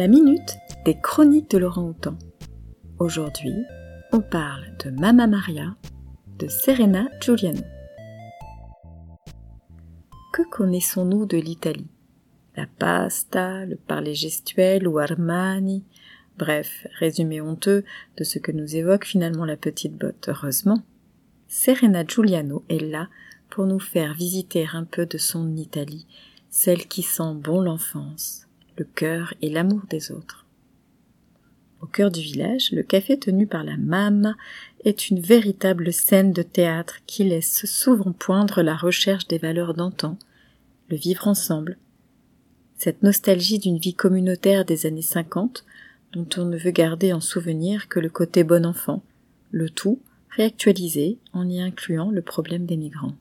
La minute des chroniques de Laurent Houtan. Aujourd'hui, on parle de Mamma Maria de Serena Giuliano. Que connaissons-nous de l'Italie? La pasta, le parler gestuel ou Armani? Bref, résumé honteux de ce que nous évoque finalement la petite botte, heureusement. Serena Giuliano est là pour nous faire visiter un peu de son Italie, celle qui sent bon l'enfance, le cœur et l'amour des autres. Au cœur du village, le café tenu par la Mamma est une véritable scène de théâtre qui laisse souvent poindre la recherche des valeurs d'antan, le vivre ensemble, cette nostalgie d'une vie communautaire des années cinquante dont on ne veut garder en souvenir que le côté bon enfant, le tout réactualisé en y incluant le problème des migrants.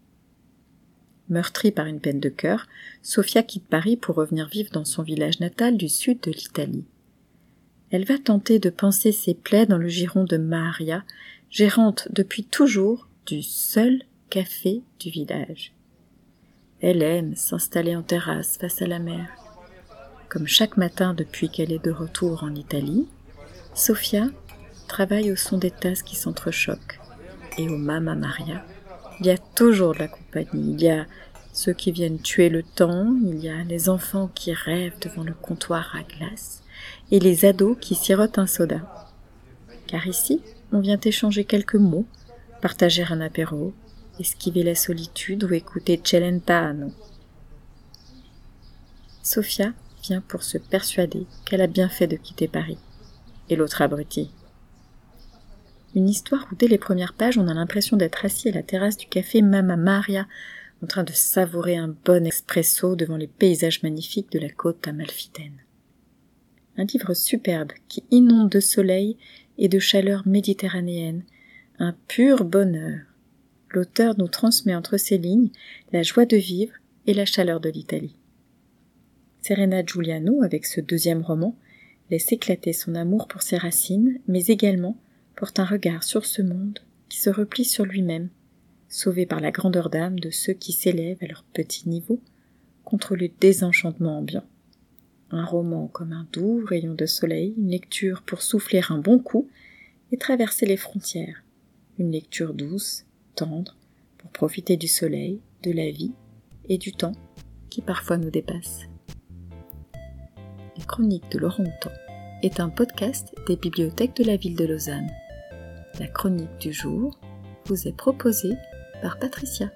Meurtrie par une peine de cœur, Sophia quitte Paris pour revenir vivre dans son village natal du sud de l'Italie. Elle va tenter de penser ses plaies dans le giron de Maria, gérante depuis toujours du seul café du village. Elle aime s'installer en terrasse face à la mer. Comme chaque matin depuis qu'elle est de retour en Italie, Sophia travaille au son des tasses qui s'entrechoquent. Et au Mama Maria, il y a toujours de la compagnie. Il y a ceux qui viennent tuer le temps, il y a les enfants qui rêvent devant le comptoir à glace, et les ados qui sirotent un soda. Car ici, on vient échanger quelques mots, partager un apéro, esquiver la solitude ou écouter Celentano. Sophia vient pour se persuader qu'elle a bien fait de quitter Paris. Et l'autre abruti, une histoire où dès les premières pages on a l'impression d'être assis à la terrasse du café Mama Maria, en train de savourer un bon espresso devant les paysages magnifiques de la côte amalfitaine. Un livre superbe qui inonde de soleil et de chaleur méditerranéenne, un pur bonheur. L'auteur nous transmet entre ses lignes la joie de vivre et la chaleur de l'Italie. Serena Giuliano, avec ce deuxième roman, laisse éclater son amour pour ses racines, mais également porte un regard sur ce monde qui se replie sur lui-même, sauvé par la grandeur d'âme de ceux qui s'élèvent à leur petit niveau contre le désenchantement ambiant. Un roman comme un doux rayon de soleil, une lecture pour souffler un bon coup et traverser les frontières, une lecture douce, tendre, pour profiter du soleil, de la vie et du temps qui parfois nous dépasse. Les chroniques de Laurent Houtan est un podcast des bibliothèques de la ville de Lausanne. La chronique du jour vous est proposée par Patricia.